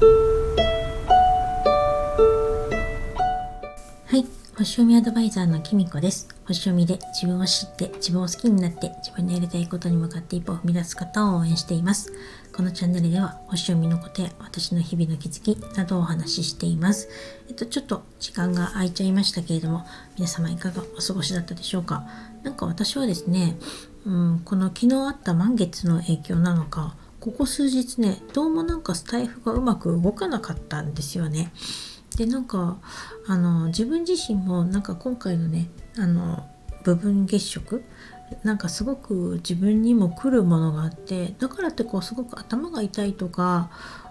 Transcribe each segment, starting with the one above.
はい。星読みアドバイザーのきみこです。星読みで自分を知って自分を好きになって自分のやりたいことに向かって一歩を踏み出す方を応援しています。このチャンネルでは星読みのことや私の日々の気づきなどをお話ししています。えっとちょっと時間が空いちゃいましたけれども皆様いかがお過ごしだったでしょうか？なんか私はですねうん、この昨日あった満月の影響なのかここ数日ねどうもなんかスタイフがうまく動かなかったんですよね。でなんかあの自分自身もなんか今回のねあの部分月食なんかすごく自分にも来るものがあってだからってこうすごく頭が痛いとか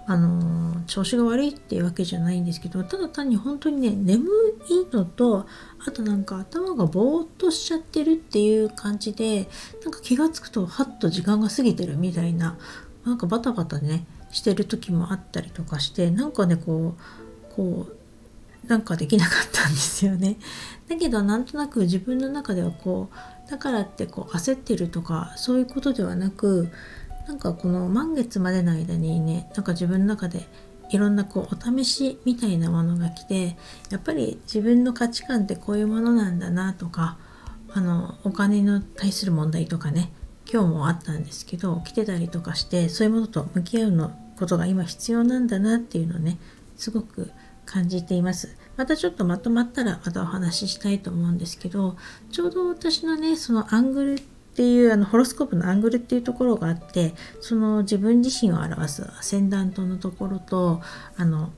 あの調子が悪いっていうわけじゃないんですけどただ単に本当にね眠いのとあとなんか頭がぼーっとしちゃってるっていう感じでなんか気が付くとハッと時間が過ぎてるみたいななんかバタバタねしてる時もあったりとかしてなんかねこうこうなんかできなかったんですよね。だけどなんとなく自分の中ではこうだからってこう焦ってるとかそういうことではなくなんかこの満月までの間にねなんか自分の中でいろんなこうお試しみたいなものが来てやっぱり自分の価値観ってこういうものなんだなとかあのお金に対する問題とかね今日もあったんですけど来てたりとかしてそういうものと向き合うのことが今必要なんだなっていうのをねすごく感じています。またちょっとまとまったらまたお話ししたいと思うんですけどちょうど私のねそのアングルっていうあのホロスコープのアングルっていうところがあってその自分自身を表すアセンダントのところとあの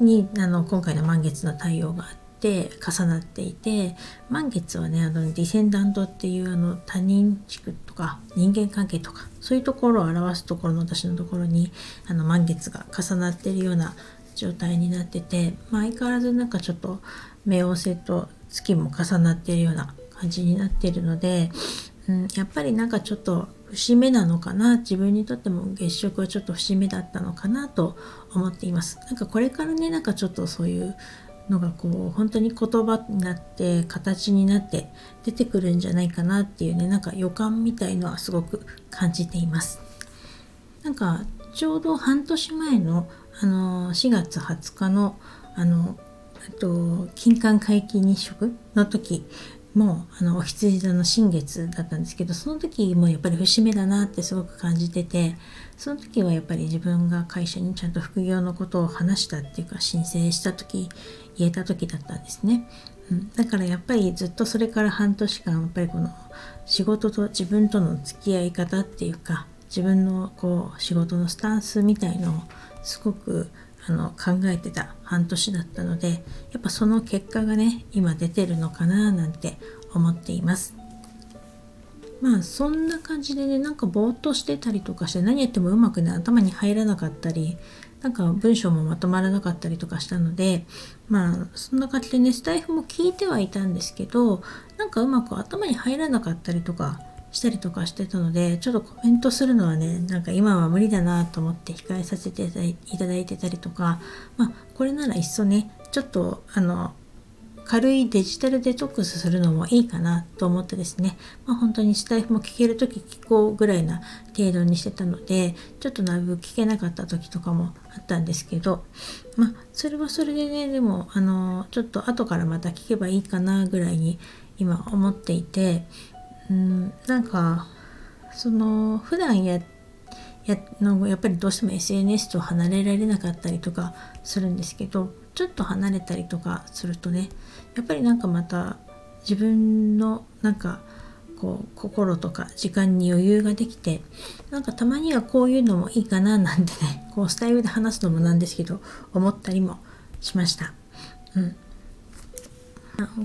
にあの今回の満月の太陽があって重なっていて満月はねあのディセンダントっていうあの他人地区とか人間関係とかそういうところを表すところの私のところにあの満月が重なってるような状態になってて、まあ、相変わらずなんかちょっと冥王星と月も重なってるような感じになってるのでうん、やっぱりなんかちょっと節目なのかな自分にとっても月食はちょっと節目だったのかなと思っています。なんかこれからねなんかちょっとそういうのがこう本当に言葉になって形になって出てくるんじゃないかなっていうねなんか予感みたいのはすごく感じています。なんかちょうど半年前のあの4月20日のあのと金環皆既日食の時もあのお羊座の新月だったんですけどその時もやっぱり節目だなってすごく感じててその時はやっぱり自分が会社にちゃんと副業のことを話したっていうか申請した時言えた時だったんですね、うん、だからやっぱりずっとそれから半年間やっぱりこの仕事と自分との付き合い方っていうか自分のこう仕事のスタンスみたいのをすごくあの考えてた半年だったのでやっぱその結果がね今出てるのかななんて思っています。まあそんな感じでねなんかぼーっとしてたりとかして何やってもうまくね頭に入らなかったりなんか文章もまとまらなかったりとかしたのでまあそんな感じでねスタイフも聞いてはいたんですけどなんかうまく頭に入らなかったりとかしたりとかしてたのでちょっとコメントするのはねなんか今は無理だなと思って控えさせていただいてたりとかまあこれならいっそねちょっとあの軽いデジタルデトックスするのもいいかなと思ってですね、まあ、本当にスタイフも聞ける時聞こうぐらいな程度にしてたのでちょっとだいぶ聞けなかった時とかもあったんですけど。まあそれはそれでねでもあのちょっと後からまた聞けばいいかなぐらいに今思っていて。うんなんかその普段ややのやっぱりどうしても SNS と離れられなかったりとかするんですけどちょっと離れたりとかするとねやっぱりなんかまた自分のなんかこう心とか時間に余裕ができてなんかたまにはこういうのもいいかななんてねこうスタイルで話すのもなんですけど思ったりもしました。うん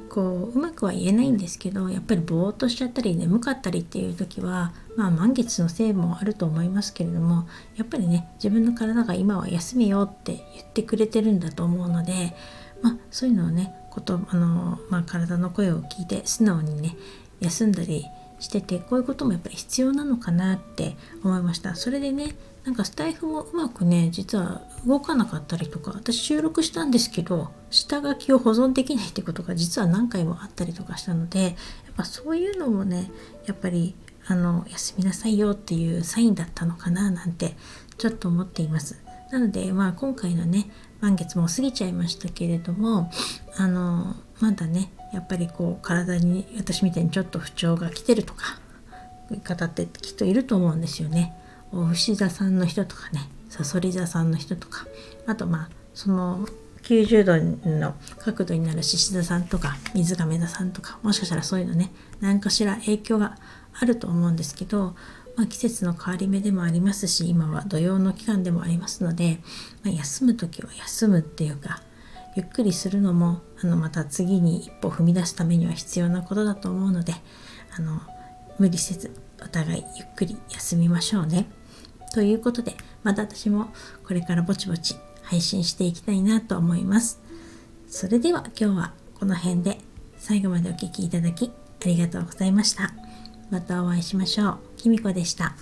こううまくは言えないんですけどやっぱりぼーっとしちゃったり眠かったりっていう時はまあ満月のせいもあると思いますけれどもやっぱりね自分の体が今は休めよって言ってくれてるんだと思うのでまあそういうのをねことあの、まあ、体の声を聞いて素直にね休んだりしててこういうこともやっぱり必要なのかなって思いました。それでねなんかスタイフもうまくね実は動かなかったりとか私収録したんですけど下書きを保存できないってことが実は何回もあったりとかしたのでやっぱそういうのもねやっぱりあの休みなさいよっていうサインだったのかななんてちょっと思っています。なのでまあ今回のね満月も過ぎちゃいましたけれどもあのまだねやっぱりこう体に私みたいにちょっと不調が来てるとか方ってきっといると思うんですよね。お牛座さんの人とかねさそり座さんの人とかあとまあその90度の角度になる獅子座さんとか水亀座さんとかもしかしたらそういうのね何かしら影響があると思うんですけど、まあ、季節の変わり目でもありますし今は土曜の期間でもありますので、まあ、休む時は休むっていうかゆっくりするのもあのまた次に一歩踏み出すためには必要なことだと思うのであの無理せずお互いゆっくり休みましょうね。ということでまた私もこれからぼちぼち配信していきたいなと思います。それでは今日はこの辺で最後までお聴きいただきありがとうございました。またお会いしましょう。きみこでした。